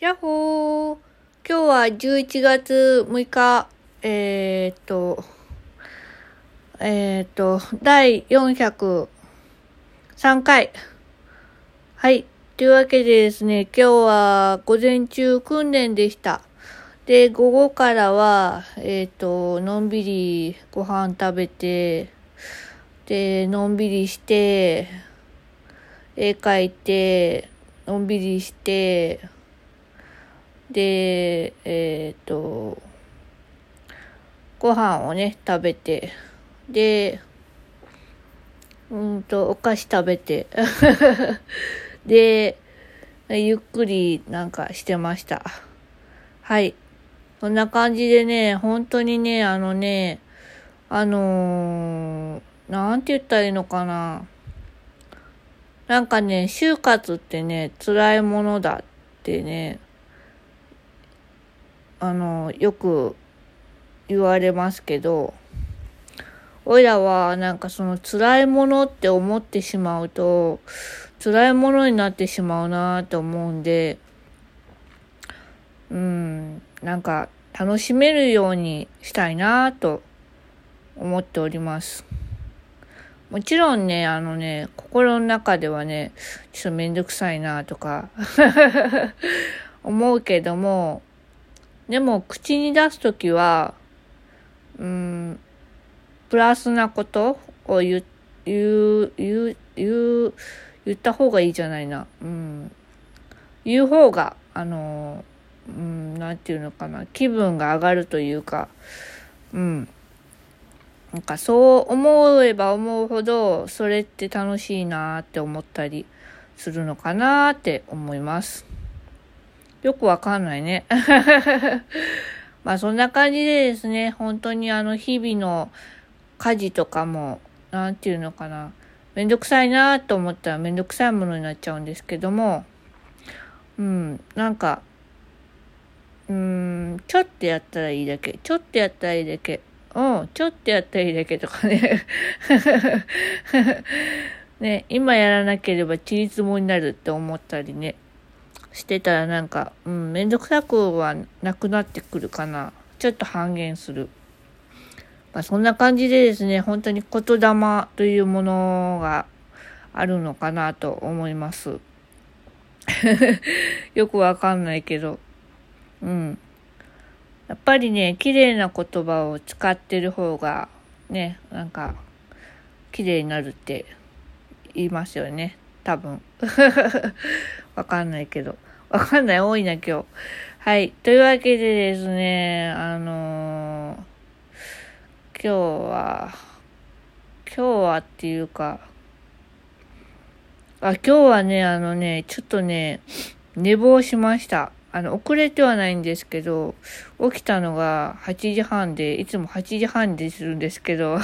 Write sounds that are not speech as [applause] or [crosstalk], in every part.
やっほー今日は11月6日、えー、っと、えー、っと、第403回。はい。というわけでですね、今日は午前中訓練でした。で、午後からは、えー、っと、のんびりご飯食べて、で、のんびりして、絵描いて、のんびりして、で、えっ、と、ご飯をね、食べて、で、うんと、お菓子食べて、[laughs] で、ゆっくりなんかしてました。はい。そんな感じでね、本当にね、あのね、あのー、なんて言ったらいいのかな。なんかね、就活ってね、辛いものだってね、あの、よく言われますけど、おいらはなんかその辛いものって思ってしまうと、辛いものになってしまうなと思うんで、うん、なんか楽しめるようにしたいなと思っております。もちろんね、あのね、心の中ではね、ちょっとめんどくさいなとか [laughs] 思うけども、でも口に出すときは、うん、プラスなことを言、言う、言う、言う、言った方がいいじゃないな。うん。言う方が、あの、うん、なんていうのかな、気分が上がるというか、うん。なんかそう思えば思うほど、それって楽しいなって思ったりするのかなって思います。よくわかんないね。[laughs] まあそんな感じでですね、本当にあの日々の家事とかも、なんていうのかな、めんどくさいなと思ったらめんどくさいものになっちゃうんですけども、うん、なんか、うん、ちょっとやったらいいだけ、ちょっとやったらいいだけ、うん、ちょっとやったらいいだけとかね。[laughs] ね、今やらなければちりつもになるって思ったりね、してたらなんか、うん、めんどくさくはなくなってくるかな。ちょっと半減する。まあそんな感じでですね、本当に言霊というものがあるのかなと思います。[laughs] よくわかんないけど。うん。やっぱりね、綺麗な言葉を使ってる方が、ね、なんか、綺麗になるって言いますよね。多分。[laughs] わかんないけど。わかんない。多いな、今日。はい。というわけでですね、あのー、今日は、今日はっていうか、あ、今日はね、あのね、ちょっとね、寝坊しました。あの、遅れてはないんですけど、起きたのが8時半で、いつも8時半でするんですけど、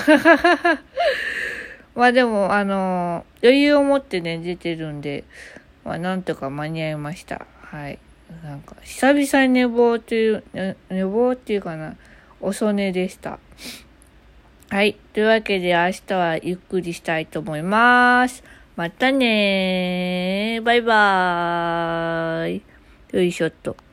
まあでも、あの、余裕を持ってね、出てるんで、まあなんとか間に合いました。はい。なんか、久々に寝坊という、寝坊っていうかな、遅寝でした。はい。というわけで明日はゆっくりしたいと思います。またねー。バイバーイ。よいしょっと。